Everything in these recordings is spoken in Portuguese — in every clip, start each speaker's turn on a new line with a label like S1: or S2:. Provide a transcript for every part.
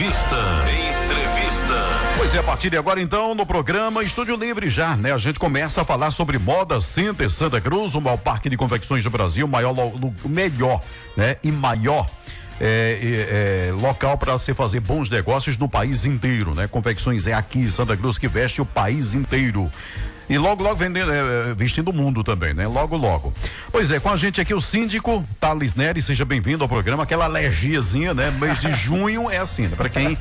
S1: Entrevista. Entrevista.
S2: Pois é, a partir de agora então, no programa Estúdio Livre já, né? A gente começa a falar sobre Moda Center Santa Cruz, o maior parque de confecções do Brasil, maior, melhor, né? E maior é, é, local para se fazer bons negócios no país inteiro, né? Confecções é aqui em Santa Cruz que veste o país inteiro. E logo, logo vendendo, é, vestindo o mundo também, né? Logo, logo. Pois é, com a gente aqui o síndico Thales Neri, seja bem-vindo ao programa. Aquela alergiazinha, né? Mês de junho é assim, né? Para quem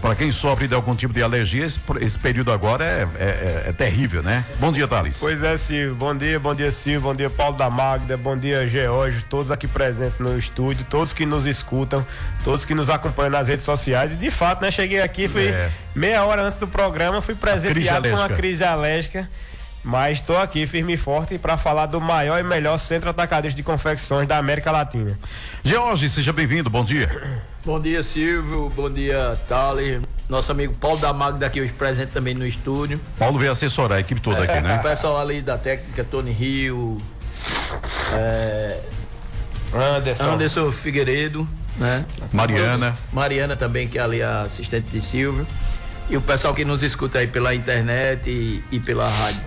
S2: para quem sofre de algum tipo de alergia, esse, esse período agora é, é, é, é, terrível, né? Bom dia, Thales.
S3: Pois é, Silvio. Bom dia, bom dia, Silvio. Bom dia, Paulo da Magda. Bom dia, George. Todos aqui presentes no estúdio, todos que nos escutam, todos que nos acompanham nas redes sociais. E de fato, né? Cheguei aqui, fui é. meia hora antes do programa, fui presenteado com uma crise alérgica. Mas estou aqui firme e forte para falar do maior e melhor centro atacadista de confecções da América Latina.
S2: George, seja bem-vindo, bom dia.
S4: Bom dia, Silvio, bom dia, Thales, nosso amigo Paulo da Magda aqui hoje presente também no estúdio.
S2: Paulo veio assessorar a equipe toda é, aqui, né?
S4: O pessoal ali da técnica, Tony Rio, é, Anderson. Anderson Figueiredo, né?
S2: Mariana.
S4: Mariana também, que é ali a assistente de Silvio. E o pessoal que nos escuta aí pela internet e, e pela rádio.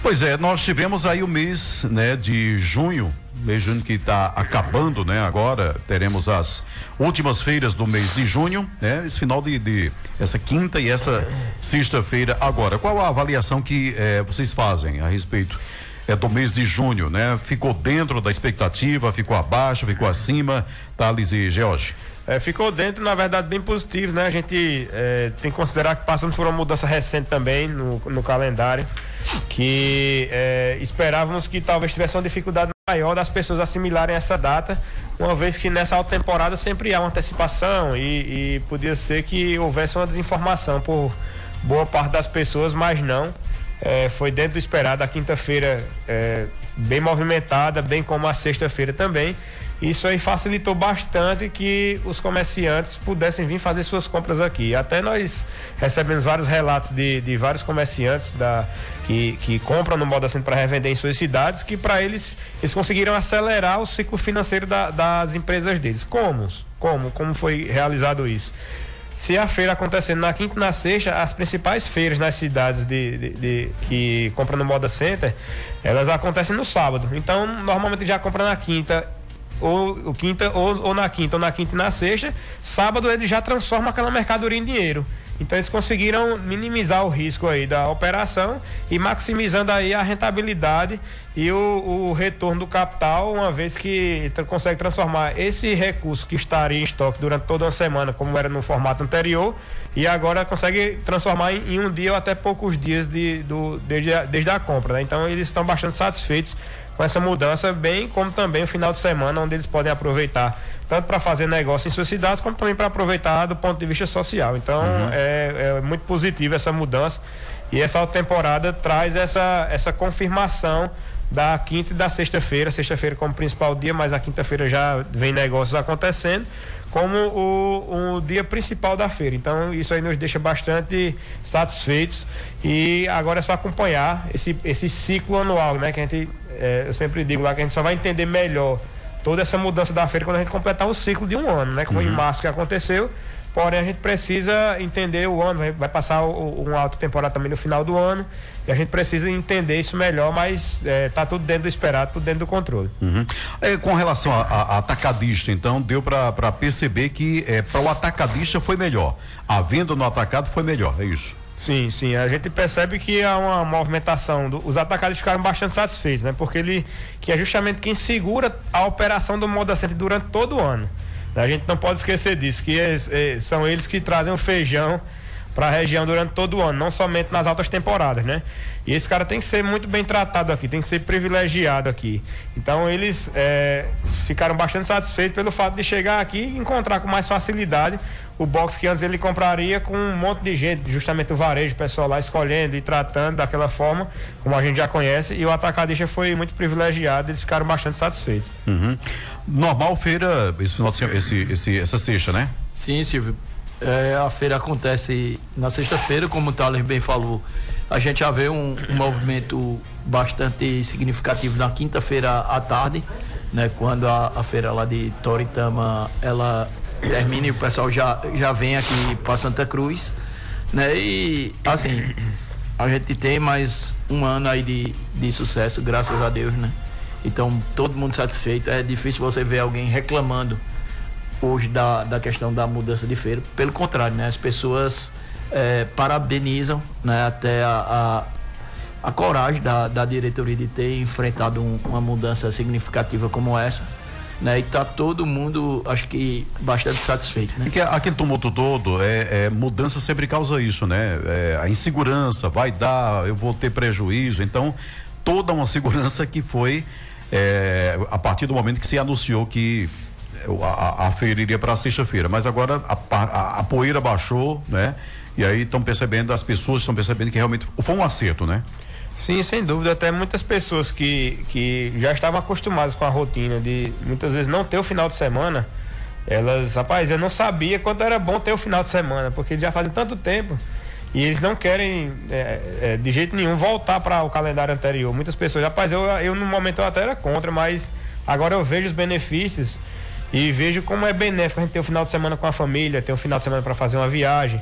S2: Pois é, nós tivemos aí o mês, né, de junho, mês de junho que está acabando, né? Agora teremos as últimas feiras do mês de junho, né? Esse final de, de essa quinta e essa sexta-feira agora. Qual a avaliação que eh, vocês fazem a respeito é, do mês de junho, né? Ficou dentro da expectativa, ficou abaixo, ficou acima, Thales e George?
S3: É, ficou dentro, na verdade, bem positivo, né? A gente é, tem que considerar que passamos por uma mudança recente também no, no calendário, que é, esperávamos que talvez tivesse uma dificuldade maior das pessoas assimilarem essa data, uma vez que nessa alta temporada sempre há uma antecipação e, e podia ser que houvesse uma desinformação por boa parte das pessoas, mas não. É, foi dentro do esperado, a quinta-feira é, bem movimentada, bem como a sexta-feira também. Isso aí facilitou bastante que os comerciantes pudessem vir fazer suas compras aqui. Até nós recebemos vários relatos de, de vários comerciantes da, que, que compram no Moda Centro para revender em suas cidades, que para eles eles conseguiram acelerar o ciclo financeiro da, das empresas deles. Como? Como? Como foi realizado isso? Se a feira acontecendo na quinta e na sexta, as principais feiras nas cidades de, de, de, que compram no Moda Center, elas acontecem no sábado. Então, normalmente já compra na quinta ou, ou quinta, ou, ou na quinta, ou na quinta e na sexta, sábado ele já transforma aquela mercadoria em dinheiro. Então eles conseguiram minimizar o risco aí da operação e maximizando aí a rentabilidade e o, o retorno do capital, uma vez que consegue transformar esse recurso que estaria em estoque durante toda uma semana, como era no formato anterior, e agora consegue transformar em, em um dia ou até poucos dias de, do, desde, a, desde a compra. Né? Então eles estão bastante satisfeitos com essa mudança, bem como também o final de semana, onde eles podem aproveitar tanto para fazer negócio em suas cidades, como também para aproveitar do ponto de vista social. Então uhum. é, é, muito positivo essa mudança e essa temporada traz essa, essa confirmação da quinta e da sexta-feira, sexta-feira como principal dia, mas a quinta-feira já vem negócios acontecendo como o, o dia principal da feira. Então isso aí nos deixa bastante satisfeitos e agora é só acompanhar esse, esse ciclo anual, né? Que a gente, é, eu sempre digo lá que a gente só vai entender melhor toda essa mudança da feira quando a gente completar o ciclo de um ano, né? Como uhum. em março que aconteceu. Porém, a gente precisa entender o ano, vai passar um uma alta temporada também no final do ano, e a gente precisa entender isso melhor, mas está é, tá tudo dentro do esperado, tudo dentro do controle.
S2: Uhum. É, com relação a, atacadista, então, deu para perceber que é, para o atacadista foi melhor. A venda no atacado foi melhor, é isso?
S3: Sim, sim. A gente percebe que há uma movimentação. Do, os atacadistas ficaram bastante satisfeitos, né? Porque ele que é justamente quem segura a operação do Moda Center durante todo o ano. A gente não pode esquecer disso, que é, é, são eles que trazem o feijão para a região durante todo o ano, não somente nas altas temporadas, né? E esse cara tem que ser muito bem tratado aqui, tem que ser privilegiado aqui. Então eles é, ficaram bastante satisfeitos pelo fato de chegar aqui e encontrar com mais facilidade o box que antes ele compraria com um monte de gente, justamente o varejo, o pessoal lá escolhendo e tratando daquela forma, como a gente já conhece, e o atacadista foi muito privilegiado, eles ficaram bastante satisfeitos.
S2: Uhum. Normal feira esse final de, esse, esse, essa sexta, né?
S4: Sim, Silvio. É, a feira acontece na sexta-feira, como o Thales bem falou. A gente já vê um, um movimento bastante significativo na quinta-feira à tarde, né? Quando a, a feira lá de Toritama ela termine e o pessoal já, já vem aqui para Santa Cruz, né? E assim, a gente tem mais um ano aí de, de sucesso, graças a Deus, né? Então, todo mundo satisfeito. É difícil você ver alguém reclamando hoje da, da questão da mudança de feira. Pelo contrário, né? As pessoas é, parabenizam né? até a, a, a coragem da, da diretoria de ter enfrentado um, uma mudança significativa como essa. Né, e tá todo mundo, acho que, bastante satisfeito. Né?
S2: Porque aquele tumulto todo, é, é, mudança sempre causa isso, né? É, a insegurança, vai dar, eu vou ter prejuízo. Então, toda uma segurança que foi é, a partir do momento que se anunciou que a, a feira iria para sexta-feira, mas agora a, a, a, poeira baixou, né? E aí estão percebendo, as pessoas estão percebendo que realmente foi um acerto, né?
S3: Sim, sem dúvida. Até muitas pessoas que, que já estavam acostumadas com a rotina de muitas vezes não ter o final de semana, elas, rapaz, eu não sabia quanto era bom ter o final de semana, porque já fazem tanto tempo e eles não querem é, é, de jeito nenhum voltar para o calendário anterior. Muitas pessoas, rapaz, eu, eu no momento eu até era contra, mas agora eu vejo os benefícios e vejo como é benéfico a gente ter um final de semana com a família, ter um final de semana para fazer uma viagem,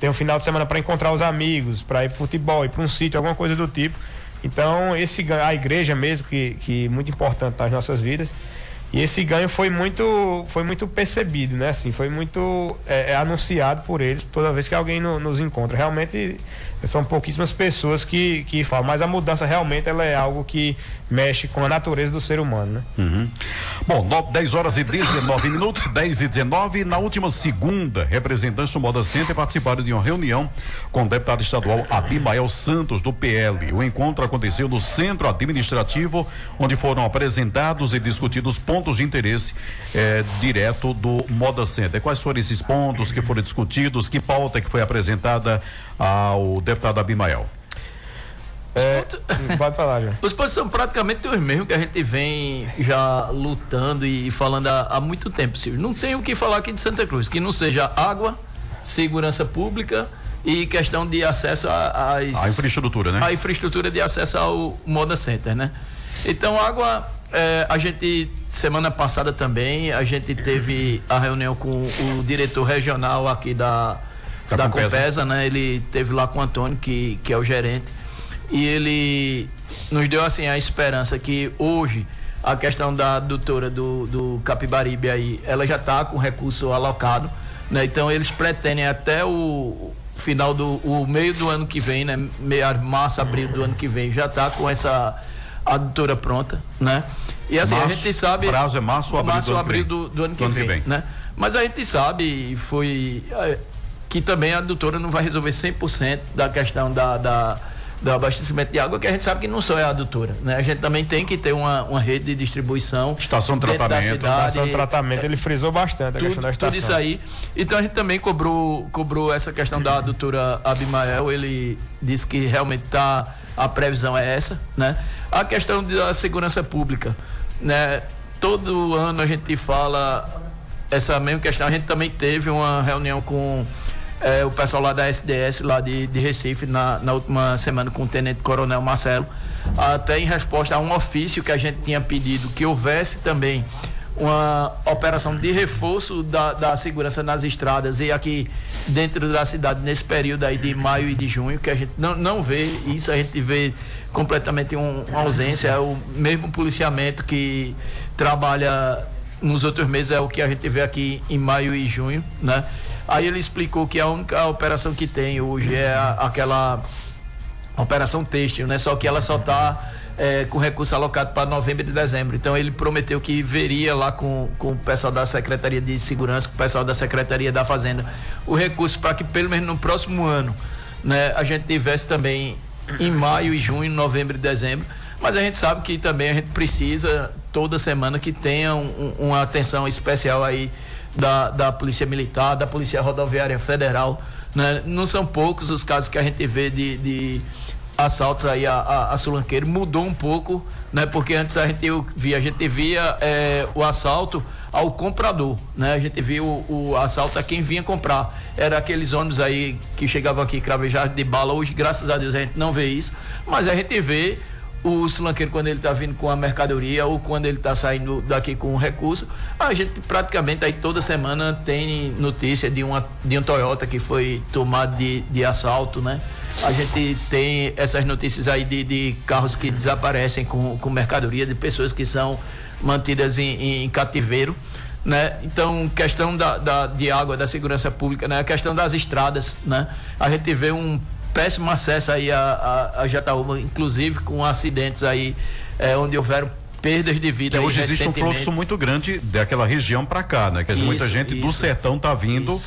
S3: ter um final de semana para encontrar os amigos, para ir para futebol, ir para um sítio, alguma coisa do tipo. Então, esse a igreja mesmo, que, que é muito importante nas nossas vidas, e esse ganho foi muito, foi muito percebido, né? Assim, foi muito é, é anunciado por eles toda vez que alguém no, nos encontra. Realmente são pouquíssimas pessoas que, que falam, mas a mudança realmente ela é algo que mexe com a natureza do ser humano, né?
S2: Uhum. Bom, 9, 10 horas e 19 minutos, 10 e 19. Na última segunda, representantes do Moda Center participaram de uma reunião com o deputado estadual Abimael Santos, do PL. O encontro aconteceu no centro administrativo, onde foram apresentados e discutidos pontos de interesse eh, direto do Moda Center. Quais foram esses pontos que foram discutidos? Que pauta que foi apresentada ao deputado Abimael?
S4: É, pode falar, já. Os pontos são praticamente os mesmos que a gente vem já lutando e falando há, há muito tempo, Silvio. Não tem o que falar aqui de Santa Cruz, que não seja água, segurança pública e questão de acesso às.
S2: A infraestrutura, né?
S4: A infraestrutura de acesso ao Moda Center, né? Então, água, é, a gente, semana passada também, a gente teve a reunião com o diretor regional aqui da, da, da Compesa. Compesa, né? Ele teve lá com o Antônio, que, que é o gerente e ele nos deu assim a esperança que hoje a questão da doutora do, do Capibaribe aí, ela já está com recurso alocado, né? Então eles pretendem até o final do o meio do ano que vem, né? Meio março, abril do ano que vem, já está com essa adutora pronta, né? E assim, março, a gente sabe.
S2: prazo é março ou abril,
S4: março, do, abril do, do, ano, que, ano vem, que vem, né? Mas a gente sabe, foi. É, que também a adutora não vai resolver 100% da questão da, da do abastecimento de água, que a gente sabe que não só é a adutora, né? A gente também tem que ter uma, uma rede de distribuição.
S2: Estação de tratamento. Cidade,
S3: estação de tratamento, ele frisou bastante a
S4: tudo,
S3: questão da estação.
S4: Tudo isso aí. Então a gente também cobrou, cobrou essa questão da adutora Abimael, ele disse que realmente tá, a previsão é essa, né? A questão da segurança pública, né? Todo ano a gente fala essa mesma questão, a gente também teve uma reunião com é, o pessoal lá da SDS, lá de, de Recife, na, na última semana com o Tenente Coronel Marcelo, até em resposta a um ofício que a gente tinha pedido que houvesse também uma operação de reforço da, da segurança nas estradas e aqui dentro da cidade nesse período aí de maio e de junho, que a gente não, não vê isso, a gente vê completamente um, uma ausência, é o mesmo policiamento que trabalha nos outros meses é o que a gente vê aqui em maio e junho, né? Aí ele explicou que a única operação que tem hoje é aquela operação têxtil, né? Só que ela só está é, com recurso alocado para novembro e dezembro. Então ele prometeu que veria lá com, com o pessoal da Secretaria de Segurança, com o pessoal da Secretaria da Fazenda, o recurso para que pelo menos no próximo ano né, a gente tivesse também em maio e junho, novembro e dezembro. Mas a gente sabe que também a gente precisa toda semana que tenha um, uma atenção especial aí da, da Polícia Militar, da Polícia Rodoviária Federal. Né? Não são poucos os casos que a gente vê de, de assaltos aí a, a, a Sulanqueiro. Mudou um pouco, né? porque antes a gente via, a gente via é, o assalto ao comprador, né? A gente via o, o, assalto a quem vinha comprar. Era aqueles ônibus aí que chegavam aqui cravejados de bala. Hoje, graças a Deus, a gente não vê isso, mas a gente vê o sulanqueiro quando ele está vindo com a mercadoria ou quando ele está saindo daqui com o recurso, a gente praticamente aí toda semana tem notícia de, uma, de um Toyota que foi tomado de, de assalto, né? A gente tem essas notícias aí de, de carros que desaparecem com, com mercadoria, de pessoas que são mantidas em, em cativeiro. Né? Então, questão da, da, de água, da segurança pública, né? A questão das estradas, né? A gente vê um péssimo acesso aí a, a, a Jataúba, inclusive com acidentes aí é, onde houveram perdas de vida.
S2: Que hoje existe um fluxo muito grande daquela região para cá, né? Que isso, muita gente isso, do sertão tá vindo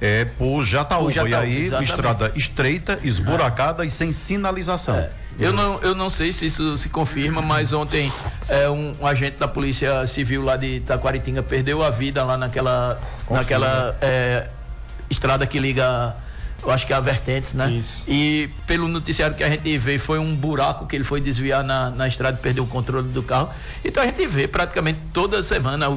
S2: é, por Jataúba, Jataúba e aí exatamente. estrada estreita, esburacada é. e sem sinalização. É.
S4: Eu não, eu não sei se isso se confirma, mas ontem é, um, um, agente da Polícia Civil lá de Taquaritinga perdeu a vida lá naquela, naquela é, estrada que liga eu acho que é a Vertentes, né? Isso. E pelo noticiário que a gente vê, foi um buraco que ele foi desviar na, na estrada e perdeu o controle do carro. Então a gente vê praticamente toda semana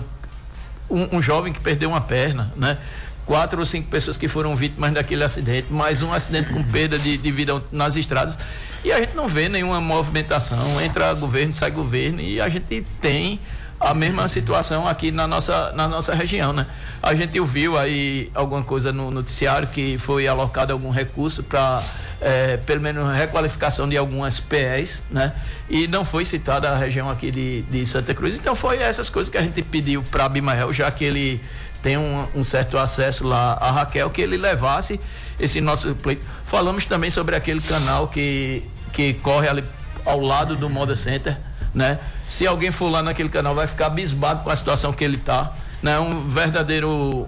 S4: um, um jovem que perdeu uma perna, né? Quatro ou cinco pessoas que foram vítimas daquele acidente, mais um acidente com perda de, de vida nas estradas. E a gente não vê nenhuma movimentação, entra governo, sai governo, e a gente tem a mesma situação aqui na nossa, na nossa região, né? A gente ouviu aí alguma coisa no noticiário que foi alocado algum recurso para é, pelo menos requalificação de algumas PEs, né? E não foi citada a região aqui de, de Santa Cruz. Então foi essas coisas que a gente pediu para Abimael, já que ele tem um, um, certo acesso lá a Raquel, que ele levasse esse nosso pleito. Falamos também sobre aquele canal que, que corre ali ao lado do Moda Center, né? Se alguém for lá naquele canal, vai ficar abismado com a situação que ele está. Né? Um verdadeiro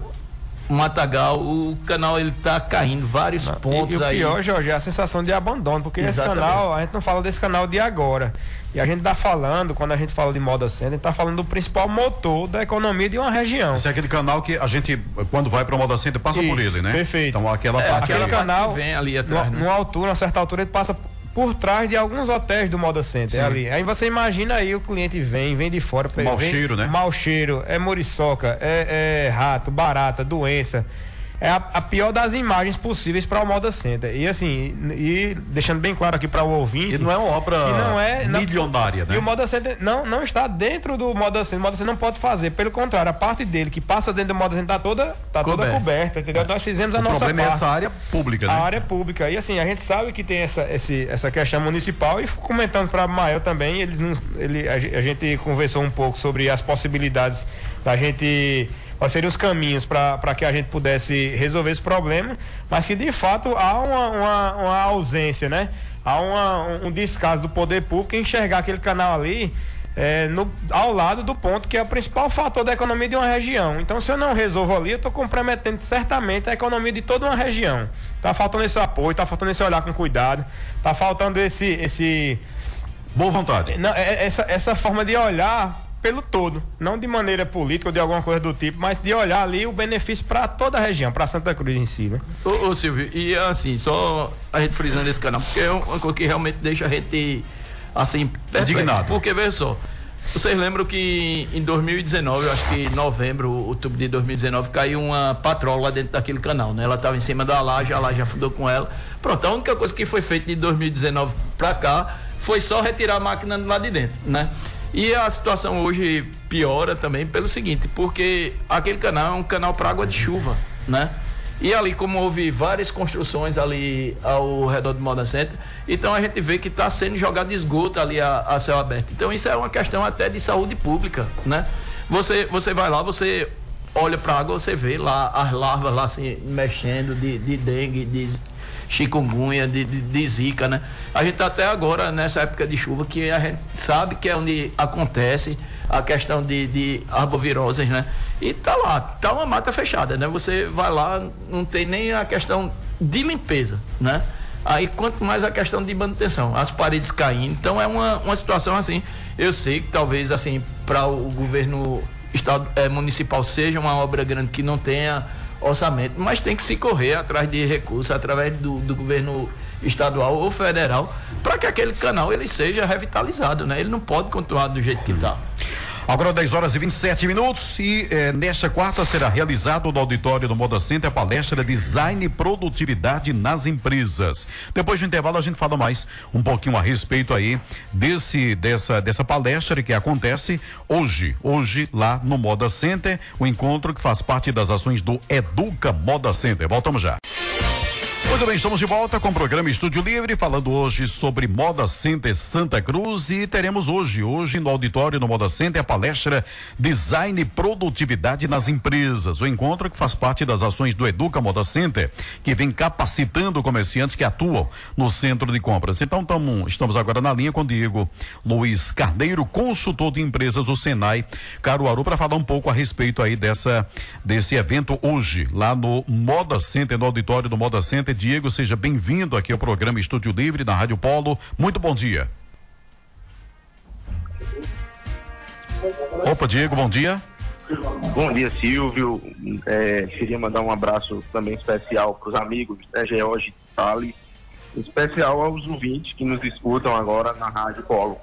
S4: matagal, o canal ele tá caindo, vários não, pontos e, e
S3: aí.
S4: o
S3: pior, Jorge, é a sensação de abandono, porque Exatamente. esse canal, a gente não fala desse canal de agora. E a gente tá falando, quando a gente fala de moda center, a gente tá falando do principal motor da economia de uma região.
S2: Esse é aquele canal que a gente, quando vai para moda center, passa Isso, por ele, né?
S3: Perfeito.
S2: Então aquela é,
S3: parte aquele canal, vem ali atrás, numa, né? numa altura, uma certa altura, ele passa por trás de alguns hotéis do Moda Center ali. Aí você imagina aí o cliente vem, vem de fora.
S2: Mau vem, cheiro, né?
S3: Mau cheiro, é muriçoca, é, é rato, barata, doença é a, a, pior das imagens possíveis para o Moda Center. E assim, e deixando bem claro aqui para o ouvinte. E
S2: não é uma obra não é, milionária, não, né?
S3: E o Moda Center não, não está dentro do Moda Center. O Moda Center não pode fazer. Pelo contrário, a parte dele que passa dentro do Moda Center está toda, tá toda coberta, entendeu? É. Nós fizemos a o nossa
S2: problema
S3: parte.
S2: é essa área pública, né?
S3: A área pública. E assim, a gente sabe que tem essa, esse, essa questão municipal e comentando para Mael também, eles não, ele, a gente conversou um pouco sobre as possibilidades da gente quais seriam os caminhos para que a gente pudesse resolver esse problema, mas que de fato há uma, uma, uma ausência, né? Há uma, um descaso do poder público em enxergar aquele canal ali é, no, ao lado do ponto que é o principal fator da economia de uma região. Então, se eu não resolvo ali, eu estou comprometendo certamente a economia de toda uma região. Está faltando esse apoio, está faltando esse olhar com cuidado, está faltando esse, esse
S2: boa vontade.
S3: Não, é, essa, essa forma de olhar pelo todo, não de maneira política ou de alguma coisa do tipo, mas de olhar ali o benefício para toda a região, para Santa Cruz em si, né?
S4: Ô, ô, Silvio, e assim, só a gente frisando esse canal, porque é uma coisa que realmente deixa a gente assim,
S2: indignado.
S4: Porque veja só, vocês lembram que em 2019, eu acho que em novembro, outubro de 2019, caiu uma patrola lá dentro daquele canal, né? Ela estava em cima da laje, a laje afundou com ela. Pronto, a única coisa que foi feita de 2019 para cá foi só retirar a máquina lá de dentro, né? E a situação hoje piora também pelo seguinte, porque aquele canal é um canal para água de chuva, né? E ali, como houve várias construções ali ao redor do Moda Center, então a gente vê que está sendo jogado esgoto ali a, a, céu aberto. Então isso é uma questão até de saúde pública, né? Você, você vai lá, você olha para a água, você vê lá as larvas lá assim, mexendo de, de dengue, de chikungunya, de, de, de zika, né? A gente tá até agora nessa época de chuva que a gente sabe que é onde acontece a questão de, de arboviroses, né? E tá lá, tá uma mata fechada, né? Você vai lá, não tem nem a questão de limpeza, né? Aí quanto mais a questão de manutenção, as paredes caindo, então é uma, uma situação assim. Eu sei que talvez assim para o governo estado, é, municipal seja uma obra grande que não tenha orçamento, mas tem que se correr atrás de recursos através do, do governo estadual ou federal para que aquele canal ele seja revitalizado, né? Ele não pode continuar do jeito que está.
S2: Agora 10 horas e 27 minutos e eh, nesta quarta será realizado no auditório do Moda Center a palestra Design e Produtividade nas Empresas. Depois do intervalo a gente fala mais um pouquinho a respeito aí desse dessa dessa palestra que acontece hoje, hoje lá no Moda Center, o encontro que faz parte das ações do Educa Moda Center. Voltamos já. Muito bem, estamos de volta com o programa Estúdio Livre, falando hoje sobre Moda Center Santa Cruz e teremos hoje, hoje no auditório no Moda Center, a palestra Design e Produtividade nas Empresas. O encontro que faz parte das ações do Educa Moda Center, que vem capacitando comerciantes que atuam no centro de compras. Então, tamo, estamos agora na linha com o Diego Luiz Carneiro, consultor de empresas do Senai Caruaru, para falar um pouco a respeito aí dessa, desse evento hoje, lá no Moda Center, no auditório do Moda Center Diego, seja bem-vindo aqui ao programa Estúdio Livre na Rádio Polo. Muito bom dia. Opa, Diego, bom dia.
S5: Bom dia, Silvio. É, queria mandar um abraço também especial para os amigos, né, George Tali, especial aos ouvintes que nos escutam agora na Rádio Polo.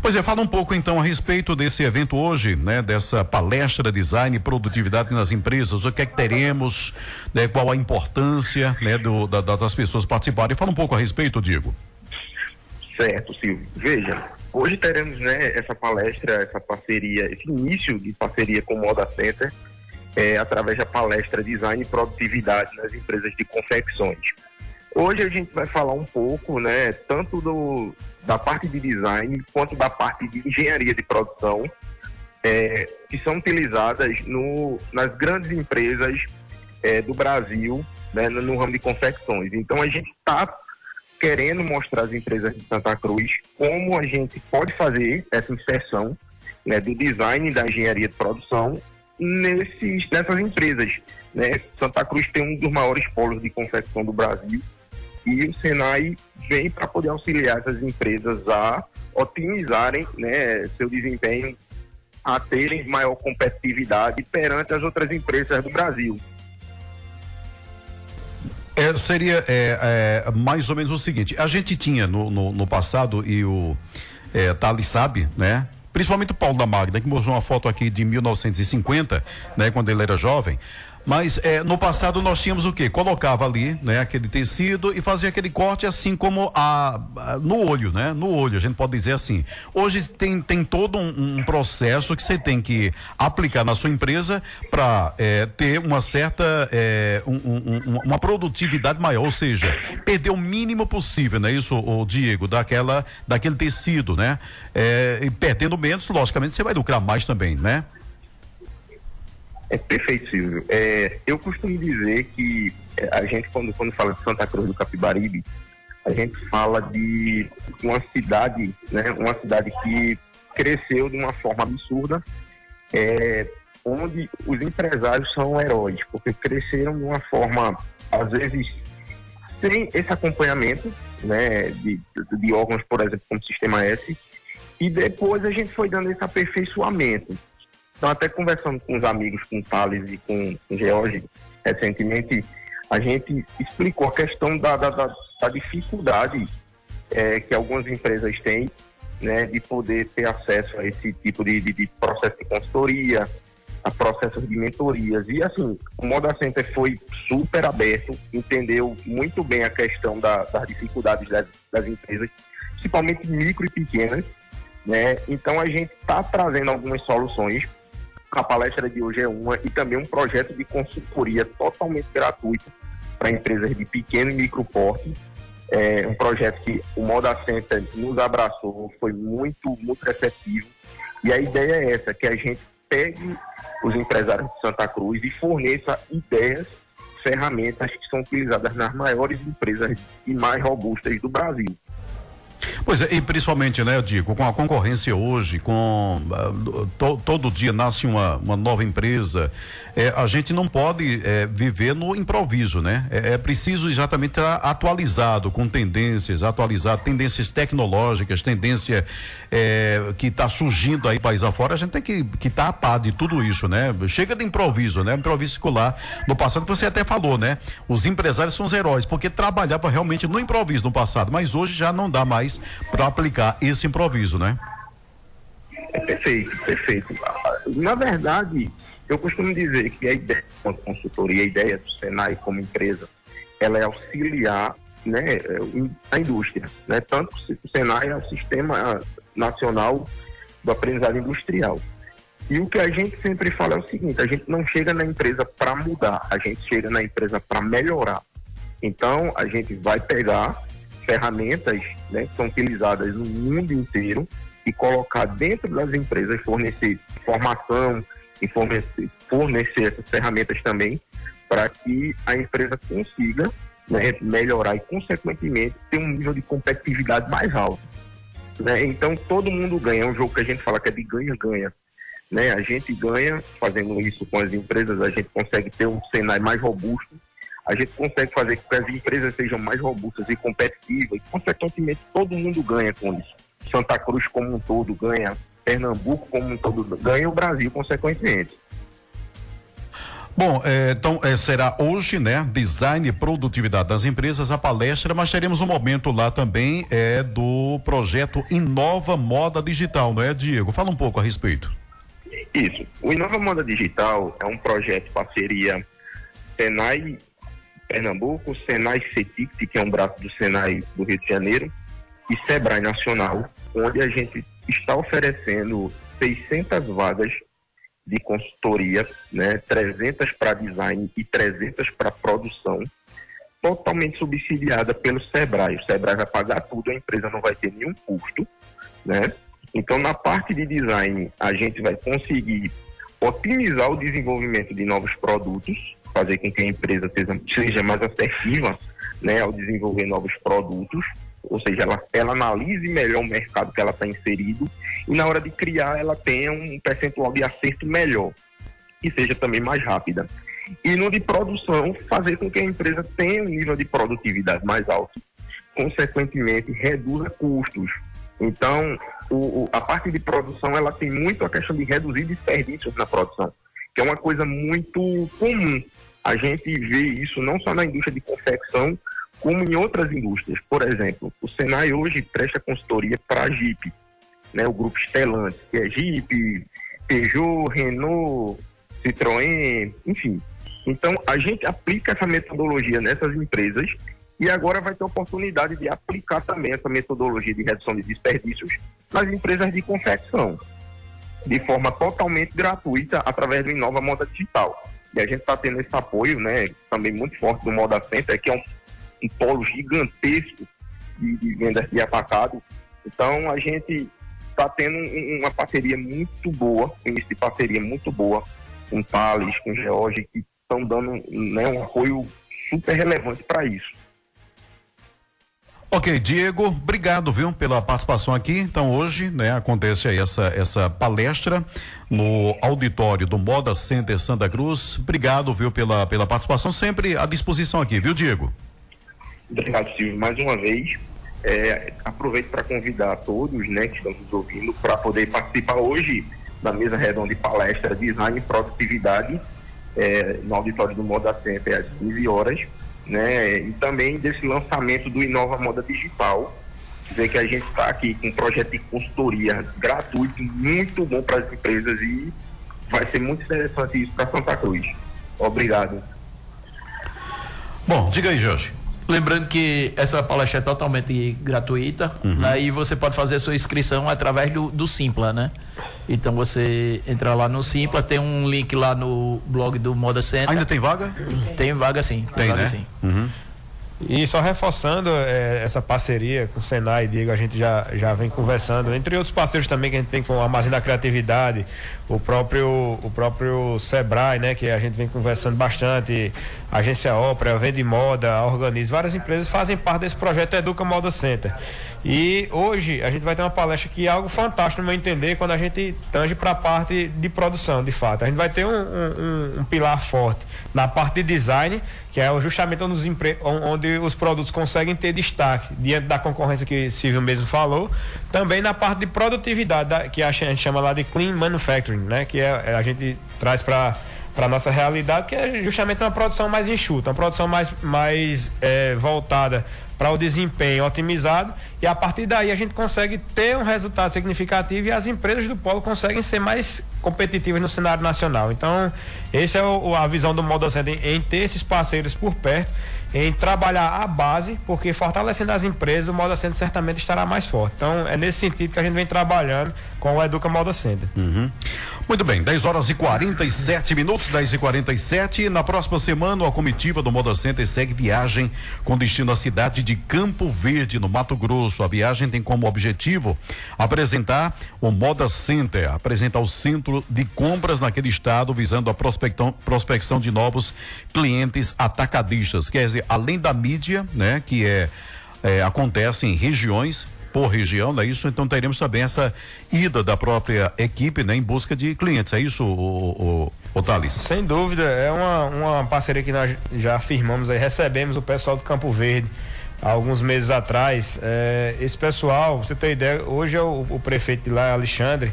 S2: Pois é, fala um pouco então a respeito desse evento hoje, né? Dessa palestra Design e Produtividade nas Empresas. O que é que teremos, né, qual a importância né, do, da, das pessoas participarem. Fala um pouco a respeito, Diego.
S5: Certo, Silvio. Veja, hoje teremos né, essa palestra, essa parceria, esse início de parceria com o Moda Center, é, através da palestra Design e Produtividade nas Empresas de Confecções. Hoje a gente vai falar um pouco, né, tanto do, da parte de design quanto da parte de engenharia de produção, é, que são utilizadas no, nas grandes empresas é, do Brasil, né, no, no, ramo de confecções. Então a gente está querendo mostrar às empresas de Santa Cruz como a gente pode fazer essa inserção né, do design da engenharia de produção nesses, nessas empresas. Né? Santa Cruz tem um dos maiores polos de confecção do Brasil e o Senai vem para poder auxiliar essas empresas a otimizarem né, seu desempenho, a terem maior competitividade perante as outras empresas do Brasil.
S2: É, seria é, é, mais ou menos o seguinte: a gente tinha no, no, no passado, e o é, Thales sabe, né? Principalmente o Paulo da Magda, que mostrou uma foto aqui de 1950, né? Quando ele era jovem. Mas é, no passado nós tínhamos o quê? Colocava ali, né, aquele tecido e fazia aquele corte assim como a, a no olho, né? No olho, a gente pode dizer assim. Hoje tem, tem todo um, um processo que você tem que aplicar na sua empresa para é, ter uma certa é, um, um, uma produtividade maior, ou seja, perder o mínimo possível, né? Isso, o Diego, daquela, daquele tecido, né? É, e perdendo menos, logicamente, você vai lucrar mais também, né?
S5: É perfeito, Silvio. É, eu costumo dizer que é, a gente, quando, quando fala de Santa Cruz do Capibaribe, a gente fala de uma cidade, né, uma cidade que cresceu de uma forma absurda, é, onde os empresários são heróis, porque cresceram de uma forma, às vezes, sem esse acompanhamento né, de, de órgãos, por exemplo, como o Sistema S, e depois a gente foi dando esse aperfeiçoamento. Então, até conversando com os amigos, com o Thales e com o George, recentemente, a gente explicou a questão da, da, da, da dificuldade é, que algumas empresas têm né, de poder ter acesso a esse tipo de, de, de, processo de consultoria, a processos de mentorias. E assim, o Moda Center foi super aberto, entendeu muito bem a questão da, das dificuldades das, das empresas, principalmente micro e pequenas. Né? Então a gente está trazendo algumas soluções a palestra de hoje é uma e também um projeto de consultoria totalmente gratuito para empresas de pequeno e micro porte. É um projeto que o Moda Center nos abraçou, foi muito, muito receptivo. E a ideia é essa, que a gente pegue os empresários de Santa Cruz e forneça ideias, ferramentas que são utilizadas nas maiores empresas e mais robustas do Brasil.
S2: Pois é, e principalmente, né, eu digo, com a concorrência hoje, com uh, to, todo dia nasce uma, uma nova empresa, é, a gente não pode é, viver no improviso, né? É, é preciso exatamente estar atualizado com tendências, atualizado, tendências tecnológicas, tendência é, que está surgindo aí país afora, a gente tem que estar que tá a par de tudo isso, né? Chega de improviso, né? Improviso circular. No passado você até falou, né? Os empresários são os heróis, porque trabalhava realmente no improviso no passado, mas hoje já não dá mais para aplicar esse improviso, né?
S5: É perfeito, perfeito. Na verdade, eu costumo dizer que a ideia da consultoria, a ideia do Senai como empresa, ela é auxiliar né, a indústria. Né? Tanto que o Senai é o Sistema Nacional do Aprendizado Industrial. E o que a gente sempre fala é o seguinte: a gente não chega na empresa para mudar, a gente chega na empresa para melhorar. Então, a gente vai pegar ferramentas né, que são utilizadas no mundo inteiro e colocar dentro das empresas, fornecer formação e fornecer, fornecer essas ferramentas também para que a empresa consiga né, melhorar e, consequentemente, ter um nível de competitividade mais alto. Né? Então, todo mundo ganha. É um jogo que a gente fala que é de ganha-ganha. Né? A gente ganha fazendo isso com as empresas, a gente consegue ter um cenário mais robusto, a gente consegue fazer com que as empresas sejam mais robustas e competitivas, e, consequentemente, todo mundo ganha com isso. Santa Cruz como um todo ganha, Pernambuco como um todo ganha, o Brasil, consequentemente.
S2: Bom, é, então é, será hoje, né? Design e produtividade das empresas, a palestra, mas teremos um momento lá também é, do projeto Inova Moda Digital, não é, Diego? Fala um pouco a respeito.
S5: Isso. O Inova Moda Digital é um projeto de parceria Senai Pernambuco, Senai CETIC, que é um braço do Senai do Rio de Janeiro, e Sebrae Nacional, onde a gente está oferecendo 600 vagas de consultoria, né, 300 para design e 300 para produção, totalmente subsidiada pelo Sebrae. O Sebrae vai pagar tudo, a empresa não vai ter nenhum custo, né? Então, na parte de design, a gente vai conseguir otimizar o desenvolvimento de novos produtos, fazer com que a empresa seja, mais assertiva né, ao desenvolver novos produtos, ou seja, ela, ela analise melhor o mercado que ela está inserido e na hora de criar ela tenha um percentual de acerto melhor e seja também mais rápida. E no de produção, fazer com que a empresa tenha um nível de produtividade mais alto, consequentemente reduza custos. Então, o, o, a parte de produção ela tem muito a questão de reduzir desperdícios na produção, que é uma coisa muito comum. A gente vê isso não só na indústria de confecção, como em outras indústrias. Por exemplo, o Senai hoje presta consultoria para a Jeep, né, o grupo Stellantis, que é Jeep, Peugeot, Renault, Citroën, enfim. Então, a gente aplica essa metodologia nessas empresas e agora vai ter oportunidade de aplicar também essa metodologia de redução de desperdícios nas empresas de confecção, de forma totalmente gratuita através do Inova Moda Digital. E a gente está tendo esse apoio, né, também muito forte do Moda Center, que é um um polo gigantesco de, de vendas de atacado. Então a gente está tendo uma parceria muito boa, início de parceria muito boa com Thales, com George, que estão dando né, um apoio super relevante para isso.
S2: Ok, Diego, obrigado, viu, pela participação aqui. Então, hoje, né, acontece aí essa, essa palestra no auditório do Moda Center Santa Cruz. Obrigado, viu, pela, pela participação, sempre à disposição aqui, viu, Diego?
S5: Obrigado, Silvio, mais uma vez. É, aproveito para convidar todos né, que estão nos ouvindo para poder participar hoje da mesa redonda de palestra Design e Produtividade é, no auditório do Moda Center às 15 horas, né, e também desse lançamento do Inova Moda Digital. Dizer que a gente está aqui com um projeto de consultoria gratuito, muito bom para as empresas e vai ser muito interessante isso para Santa Cruz. Obrigado.
S2: Bom, diga aí, Jorge.
S4: Lembrando que essa palestra é totalmente gratuita, uhum. né? E você pode fazer a sua inscrição através do, do Simpla, né? Então você entra lá no Simpla, tem um link lá no blog do Moda Center.
S2: Ainda tem vaga?
S4: Tem vaga sim.
S2: Tem, tem
S4: vaga
S2: né? sim. Uhum.
S3: E só reforçando é, essa parceria com o Senai e Diego, a gente já, já vem conversando, entre outros parceiros também que a gente tem com o Armazém da Criatividade, o próprio, o próprio Sebrae, né, que a gente vem conversando bastante, Agência Ópera, Vende Moda, Organiza, várias empresas fazem parte desse projeto Educa Moda Center. E hoje a gente vai ter uma palestra que é algo fantástico, no meu entender, quando a gente tange para a parte de produção, de fato. A gente vai ter um, um, um, pilar forte na parte de design, que é justamente onde os, onde os produtos conseguem ter destaque diante da concorrência que Silvio mesmo falou. Também na parte de produtividade, que a gente chama lá de clean manufacturing, né? que é, é a gente traz para para nossa realidade, que é justamente uma produção mais enxuta, uma produção mais, mais é, voltada para o desempenho otimizado e a partir daí a gente consegue ter um resultado significativo e as empresas do polo conseguem ser mais competitivas no cenário nacional. Então, essa é o, a visão do Moda Center em, ter esses parceiros por perto em trabalhar a base, porque fortalecendo as empresas, o Center certamente estará mais forte. Então, é nesse sentido que a gente vem trabalhando com o Educa Moda Center.
S2: Uhum. Muito bem, 10 horas e 47 minutos, 10 e 47 Na próxima semana, a comitiva do Moda Center segue viagem com destino à cidade de Campo Verde, no Mato Grosso. A viagem tem como objetivo apresentar o Moda Center, apresentar o centro de compras naquele estado, visando a prospecção, de novos clientes atacadistas. Quer dizer, além da mídia, né, que é, é acontece em regiões por região, não é isso? Então teremos também essa ida da própria equipe, né, em busca de clientes. É isso, o, o, o Thales?
S3: Sem dúvida, é uma, uma parceria que nós já firmamos aí, recebemos o pessoal do Campo Verde alguns meses atrás. É, esse pessoal, você tem ideia, hoje é o, o prefeito de lá, Alexandre,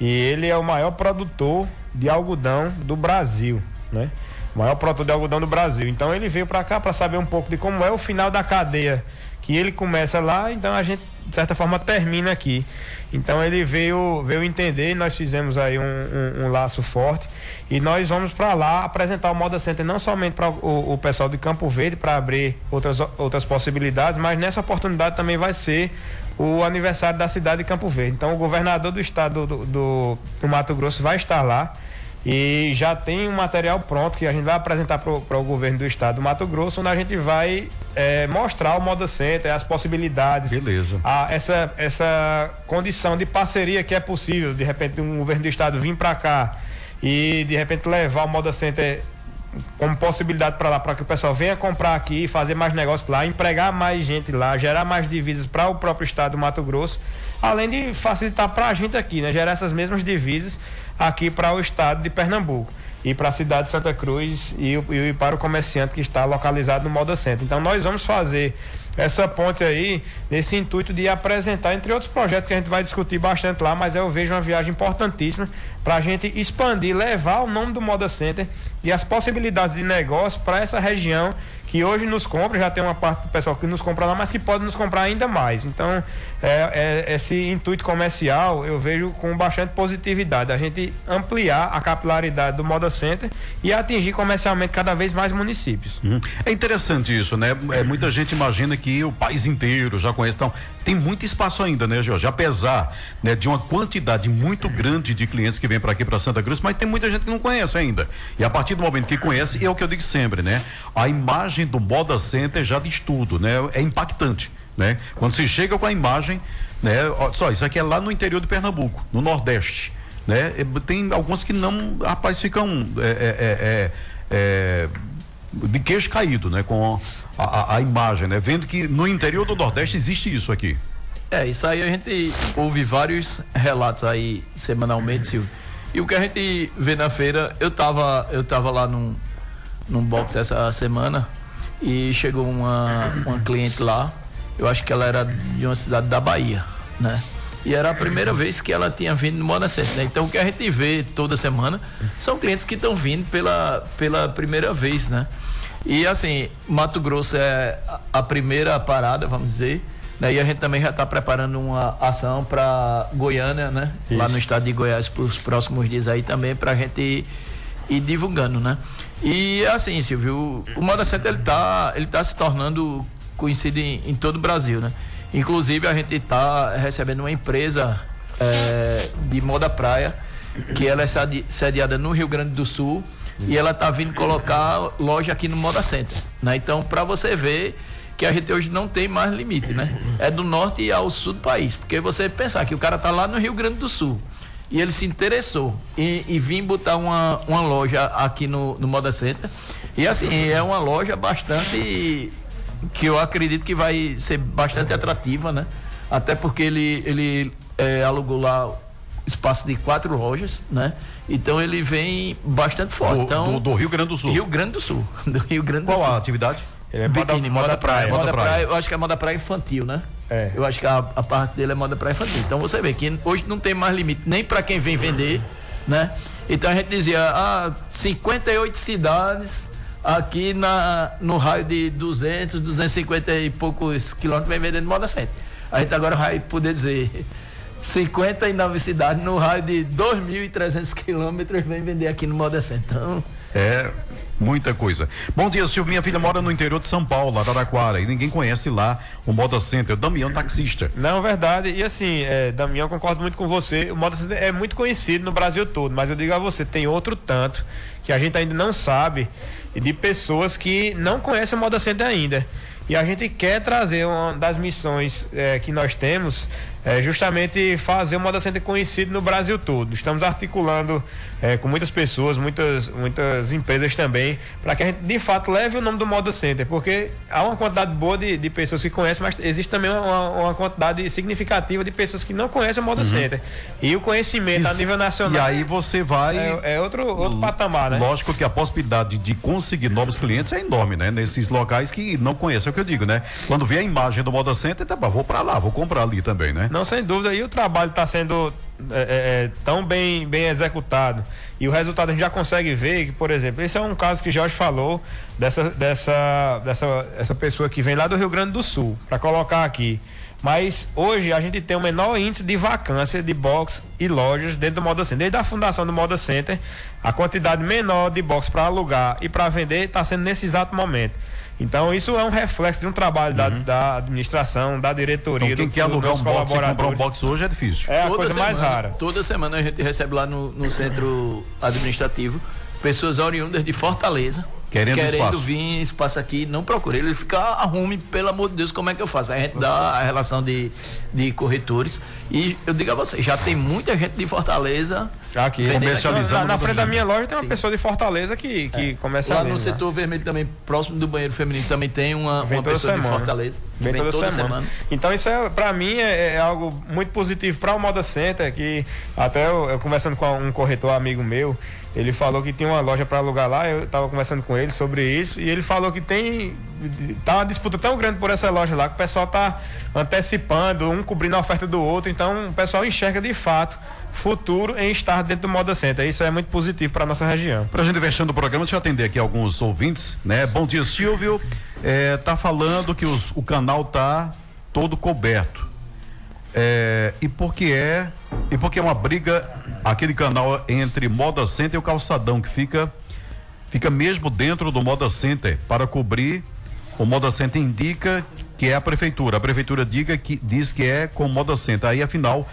S3: e ele é o maior produtor de algodão do Brasil, né? O maior produtor de algodão do Brasil. Então ele veio para cá para saber um pouco de como é o final da cadeia que ele começa lá, então a gente de certa forma termina aqui. Então ele veio, veio entender, nós fizemos aí um, um, um laço forte e nós vamos para lá apresentar o Moda Center não somente para o, o, pessoal de Campo Verde para abrir outras, outras possibilidades, mas nessa oportunidade também vai ser o aniversário da cidade de Campo Verde. Então o governador do estado do, do, do Mato Grosso vai estar lá e já tem um material pronto que a gente vai apresentar para o governo do estado do Mato Grosso, onde a gente vai é, mostrar o Moda Center, as possibilidades.
S2: Beleza.
S3: A, essa, essa condição de parceria que é possível, de repente, um governo do estado vir para cá e de repente levar o Moda Center como possibilidade para lá, para que o pessoal venha comprar aqui, fazer mais negócio lá, empregar mais gente lá, gerar mais divisas para o próprio estado do Mato Grosso, além de facilitar para a gente aqui, né? Gerar essas mesmas divisas aqui para o estado de Pernambuco e para a cidade de Santa Cruz e, e, para o comerciante que está localizado no Moda Center. Então nós vamos fazer essa ponte aí nesse intuito de apresentar, entre outros projetos que a gente vai discutir bastante lá, mas eu vejo uma viagem importantíssima para a gente expandir, levar o nome do Moda Center e as possibilidades de negócio para essa região que hoje nos compra, já tem uma parte do pessoal que nos compra lá, mas que pode nos comprar ainda mais. Então, é, é, esse intuito comercial eu vejo com bastante positividade. A gente ampliar a capilaridade do Moda Center e atingir comercialmente cada vez mais municípios.
S2: Uhum. É interessante isso, né? É, muita gente imagina que o país inteiro já conhece. Então, tem muito espaço ainda, né, Jorge? Apesar né, de uma quantidade muito grande de clientes que vêm para aqui para Santa Cruz, mas tem muita gente que não conhece ainda. E a partir do momento que conhece, é o que eu digo sempre, né? A imagem do Moda Center já diz tudo, né? É impactante, né? Quando você chega com a imagem, né? Só, isso aqui é lá no interior de Pernambuco, no Nordeste, né? Tem alguns que não, rapaz, ficam é, é, é, é de queixo caído, né? Com a, a, a, imagem, né? Vendo que no interior do Nordeste existe isso aqui.
S4: É, isso aí a gente ouve vários relatos aí semanalmente, Silvio. E o que a gente vê na feira, eu tava, eu tava lá num, num box essa semana e chegou uma, uma cliente lá, eu acho que ela era de uma cidade da Bahia, né? E era a primeira vez que ela tinha vindo no Moda Center. Né? Então o que a gente vê toda semana são clientes que estão vindo pela, pela primeira vez, né? E assim, Mato Grosso é a primeira parada, vamos dizer. Né? E a gente também já está preparando uma ação para Goiânia, né? Isso. Lá no estado de Goiás, para os próximos dias aí também, para a gente ir, ir, divulgando, né? E assim, Silvio, o, o Moda Center ele está ele tá se tornando conhecido em, em todo o Brasil, né? Inclusive a gente está recebendo uma empresa é, de moda praia, que ela é sediada no Rio Grande do Sul e ela está vindo colocar loja aqui no Moda Center. Né? Então, para você ver que a gente hoje não tem mais limite, né? É do norte ao sul do país. Porque você pensar que o cara está lá no Rio Grande do Sul e ele se interessou em, em vir botar uma, uma loja aqui no, no Moda Center. E assim, é uma loja bastante que eu acredito que vai ser bastante atrativa, né? Até porque ele, ele é, alugou lá espaço de quatro lojas, né? Então ele vem bastante forte.
S2: Do,
S4: então,
S2: do, do Rio Grande do Sul.
S4: Rio Grande do Sul. Do Rio Grande
S2: Qual
S4: do Sul.
S2: a atividade?
S4: É Biquíni, moda, moda, praia. Moda, moda praia. praia. Eu acho que é moda praia infantil, né? É. Eu acho que a, a, parte dele é moda praia infantil. Então você vê que hoje não tem mais limite nem para quem vem vender, né? Então a gente dizia, ah, 58 cidades aqui na, no raio de 200, 250 e poucos quilômetros vem vendendo moda 100. A gente agora vai poder dizer 59 cidades no raio de 2.300 quilômetros vem vender aqui no Moda Center. Então,
S2: É muita coisa. Bom dia, Silvio. Minha filha mora no interior de São Paulo, Araraquara, e ninguém conhece lá o Moda Center. Damião taxista.
S3: Não, verdade. E assim, é, Damião, eu concordo muito com você. O Moda Center é muito conhecido no Brasil todo, mas eu digo a você, tem outro tanto que a gente ainda não sabe e de pessoas que não conhecem o Moda Center ainda. E a gente quer trazer uma das missões é, que nós temos é justamente fazer o Moda Center conhecido no Brasil todo. Estamos articulando é, com muitas pessoas, muitas, muitas empresas também, para que a gente de fato leve o nome do Moda Center, porque há uma quantidade boa de, de pessoas que conhecem, mas existe também uma, uma quantidade significativa de pessoas que não conhecem o Moda Center. E o conhecimento a nível
S2: E
S3: nacional
S2: aí você vai.
S3: é, é outro, outro patamar, né?
S2: Lógico que a possibilidade de conseguir novos clientes é enorme, né? Nesses locais que não conhecem, é o que eu digo, né? Quando vê a imagem do Moda Center, tá, bom, vou pra lá, vou comprar ali também, né?
S3: Não, sem dúvida. E o trabalho está sendo é, é, é, tão bem, bem executado. E o resultado a gente já consegue ver que, por exemplo, esse é um caso que Jorge falou dessa, dessa, dessa essa pessoa que vem lá do Rio Grande do Sul, para colocar aqui. Mas hoje a gente tem o menor índice de vacância de box e lojas dentro do Moda Center. Desde a fundação do Moda Center, a quantidade menor de box para alugar e para vender está sendo nesse exato momento. Então isso é um reflexo de um trabalho da, da administração, da diretoria,
S2: Então, quem
S3: do,
S2: quer alugar um box e comprar um box hoje é difícil.
S3: É a
S4: toda
S3: coisa mais
S4: semana-
S3: rara.
S4: Toda semana a gente recebe lá no, no centro administrativo pessoas oriundas de Fortaleza.
S2: Querendo espaço.
S4: vir espaço aqui, não procure. Ele fica, arrume, pelo amor de Deus, como é que eu faço? Aí a gente dá a relação de, de corretores. E eu digo a você, já tem muita gente de Fortaleza
S3: Já
S4: vendendo
S2: Comercializando
S3: Na, na frente da minha loja tem uma
S4: Sim.
S3: pessoa de Fortaleza que, que começa
S4: Lá
S3: a
S4: no
S3: vender, né?
S4: setor vermelho também, próximo do banheiro feminino, também tem uma,
S3: Vem
S4: uma
S3: toda
S4: pessoa de
S3: semana.
S4: Fortaleza.
S3: Vem toda, semana. Então isso é, para mim é, é algo muito positivo para o Moda Center, que até eu, eu conversando com um corretor amigo meu, ele falou que tinha uma loja para alugar lá, eu estava conversando com ele sobre isso e ele falou que tem tá uma disputa tão grande por essa loja lá que o pessoal tá antecipando, um cobrindo a oferta do outro, então o pessoal enxerga de fato futuro em estar dentro do Moda Center. Isso é muito positivo para nossa região.
S2: Pra gente fechando o programa, deixa eu atender aqui alguns ouvintes, né? Bom dia, Silvio. É, tá falando que os- o canal tá todo coberto. É, e porque é e porque é uma briga aquele canal entre Moda Center e o Calçadão que fica fica mesmo dentro do Moda Center para cobrir o Moda Center indica que é a prefeitura. A prefeitura diga que diz que é com o Moda Center aí afinal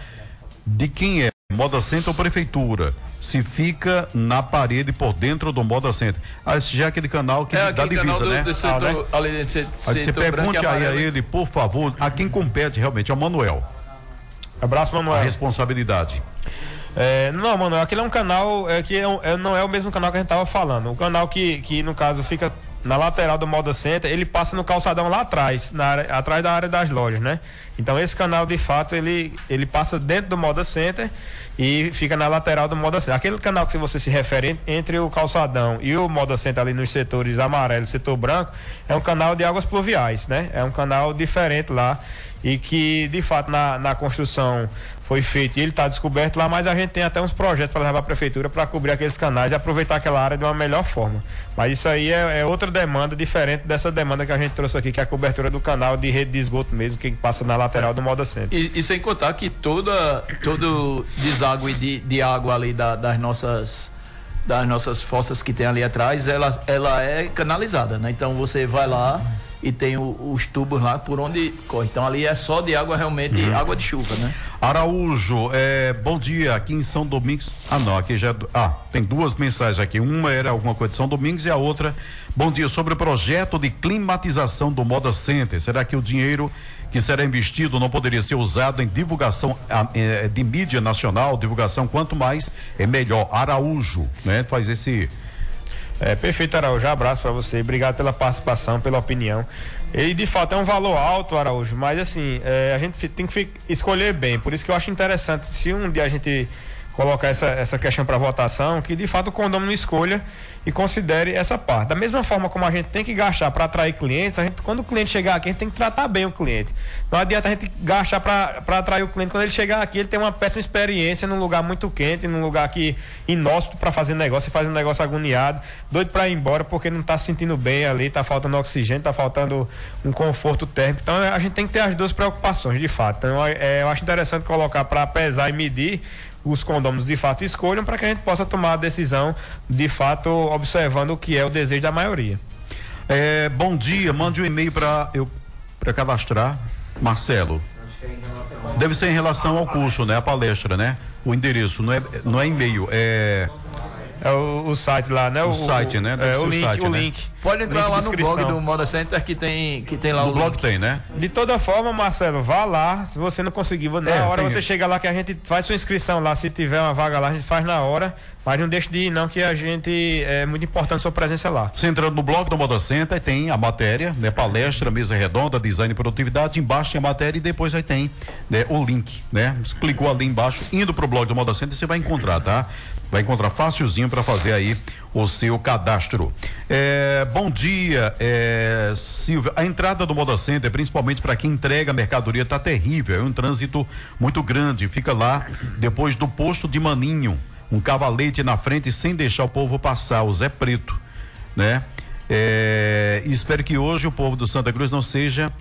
S2: de quem é? Moda Center ou prefeitura? Se fica na parede por dentro do Moda Center ah, esse já é aquele canal que
S4: É
S2: dá
S4: aquele
S2: divisa
S4: canal do,
S2: né?
S4: do setor,
S3: Ah, né?
S4: ali de se-
S2: Aí você pergunte aí a ele, por favor, a quem compete realmente, ao Manuel,
S3: Abraço,
S2: a
S3: Manuel.
S2: responsabilidade.
S3: É, não, mano, aquele é um canal é, que é é- não é o mesmo canal que a gente tava falando. O canal que, que no caso, fica na lateral do Moda Center, ele passa no calçadão lá atrás, na área- atrás da área das lojas, né? Então esse canal, de fato, ele, ele passa dentro do Moda Center e fica na lateral do Moda Center. Aquele canal que você se refere en- entre o calçadão e o Moda Center ali nos setores amarelo e setor branco, é um canal de águas pluviais, né? É um canal diferente lá e que, de fato, na, na construção foi feito e ele está descoberto lá, mas a gente tem até uns projetos para levar à prefeitura para cobrir aqueles canais e aproveitar aquela área de uma melhor forma. Mas isso aí é, é outra demanda diferente dessa demanda que a gente trouxe aqui, que é a cobertura do canal de rede de esgoto mesmo, que passa na lateral do Moda Center.
S4: E, e sem contar que toda, todo deságue de, de água ali da- das nossas das nossas fossas que tem ali atrás, ela, ela é canalizada, né? Então você vai lá e tem o- os tubos lá por onde corre. Então ali é só de água realmente, água de chuva, né?
S2: Araújo, é, bom dia, aqui em São Domingos. Ah, não, aqui já. é Ah, tem duas mensagens aqui. Uma era alguma coisa de São Domingos e a outra. Bom dia, sobre o projeto de climatização do Moda Center. Será que o dinheiro que será investido não poderia ser usado em divulgação ah, eh, de mídia nacional? Divulgação, quanto mais é melhor. Araújo, né? Faz esse.
S3: É, perfeito, Araújo. Abraço para você. Obrigado pela participação, pela opinião. E de fato é um valor alto, Araújo, mas assim, é, a gente tem que escolher bem. Por isso que eu acho interessante, se um dia a gente colocar essa, essa questão para votação, que de fato o condomínio escolha e considere essa parte. Da mesma forma como a gente tem que gastar para atrair clientes, a gente, quando o cliente chegar aqui, a gente tem que tratar bem o cliente. Não adianta a gente gastar para atrair o cliente. Quando ele chegar aqui, ele tem uma péssima experiência num lugar muito quente, num lugar que inóspito para fazer negócio, e fazer um negócio agoniado, doido para ir embora porque não está se sentindo bem ali, está faltando oxigênio, está faltando um conforto térmico. Então a gente tem que ter as duas preocupações, de fato. Então é, eu acho interessante colocar para pesar e medir os condôminos de fato escolham para que a gente possa tomar a decisão de fato observando o que é o desejo da maioria.
S2: É, bom dia, mande um e-mail para eu para cadastrar Marcelo. Deve ser em relação ao curso, né? A palestra, né? O endereço não é não é e-mail, é
S3: é o, o, site lá, né?
S2: O, o site, né?
S3: Deve é, o link, site, o né? link.
S4: Pode entrar lá no blog do Moda Center que tem, que tem lá no o
S2: blog
S4: link.
S2: tem, né?
S3: De toda forma, Marcelo, vá lá. Se você não conseguir, na é, hora você chega lá que a gente faz sua inscrição lá. Se tiver uma vaga lá, a gente faz na hora. Mas não deixe de ir, não, que a gente. É muito importante a sua presença lá.
S2: Você entrando no blog do Moda Center, tem a matéria, né? Palestra, mesa redonda, design e produtividade. Embaixo tem a matéria e depois aí tem né, o link, né? Você clicou ali embaixo, indo pro blog do Moda Center, você vai encontrar, tá? Vai encontrar facilzinho para fazer aí o seu cadastro. É, bom dia, é. A entrada do Moda Center, principalmente para quem entrega mercadoria, tá terrível. É um trânsito muito grande. Fica lá depois do posto de Maninho, um cavalete na frente sem deixar o povo passar. O Zé Preto, né? É, espero que hoje o povo do Santa Cruz não seja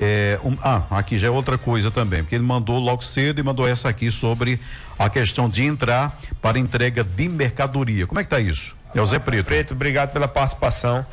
S2: é, um, ah, aqui já é outra coisa também, porque ele mandou logo cedo e mandou essa aqui sobre a questão de entrar para entrega de mercadoria. Como é que tá isso? É o Zé Preto.
S3: Preto, obrigado pela participação.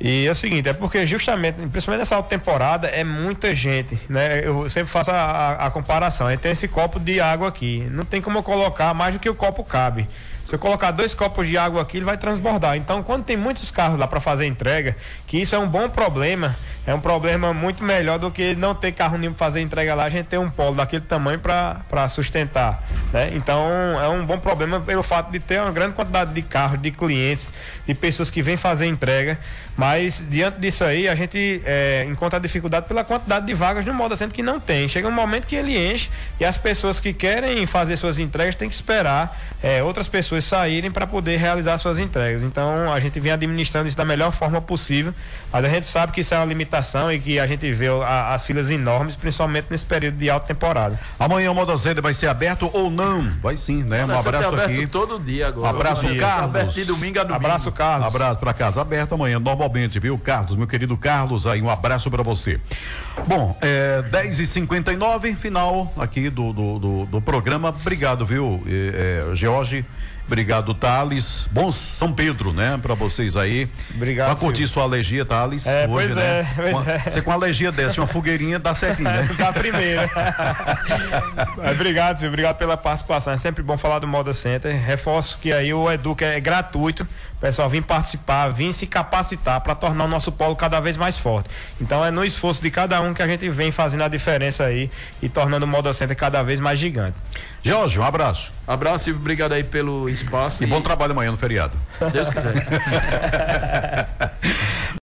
S3: E é o seguinte, é porque justamente, principalmente nessa temporada, é muita gente, né? Eu sempre faço a, a, a comparação. Aí tem esse copo de água aqui. Não tem como colocar mais do que o copo cabe. Se eu colocar dois copos de água aqui, ele vai transbordar. Então, quando tem muitos carros lá para fazer entrega, que isso é um bom problema, é um problema muito melhor do que não ter carro nenhum para fazer entrega lá, a gente ter um polo daquele tamanho para sustentar. Né? Então, é um bom problema pelo fato de ter uma grande quantidade de carros, de clientes, de pessoas que vêm fazer entrega. Mas, diante disso aí, a gente é, encontra dificuldade pela quantidade de vagas no modo centro que não tem. Chega um momento que ele enche e as pessoas que querem fazer suas entregas têm que esperar é, outras pessoas saírem para poder realizar suas entregas. Então a gente vem administrando isso da melhor forma possível, mas a gente sabe que isso é uma limitação e que a gente vê a, as filas enormes, principalmente nesse período de alta temporada.
S2: Amanhã o Moda Center vai ser aberto ou não? Vai sim, né? Um abraço aqui.
S4: todo dia agora.
S2: Abraço
S4: dia.
S2: Carlos.
S4: Aberto de domingo a domingo.
S3: Abraço Carlos.
S2: Abraço para casa aberto amanhã viu, Carlos, meu querido Carlos, aí um abraço para você. Bom, é 10 e 59 final aqui do, do, do, do programa. Obrigado, viu, é, George. Obrigado, Thales. Bom São Pedro, né? Pra vocês aí.
S3: Obrigado.
S2: Pra curtir sua alergia, Thales.
S3: É, hoje, pois né? é, pois
S2: é. Você com alergia dessa, uma fogueirinha dá certinho, né?
S3: da primeira. obrigado, Silvio. Obrigado pela participação. É sempre bom falar do Moda Center. Reforço que aí o Educa é gratuito. O pessoal vir participar, vir se capacitar para tornar o nosso polo cada vez mais forte. Então é no esforço de cada um que a gente vem fazendo a diferença aí e tornando o Moda Center cada vez mais gigante.
S2: Jorge, um abraço.
S4: Abraço e obrigado aí pelo espaço.
S2: E, e... bom trabalho amanhã no feriado.
S4: Se Deus quiser.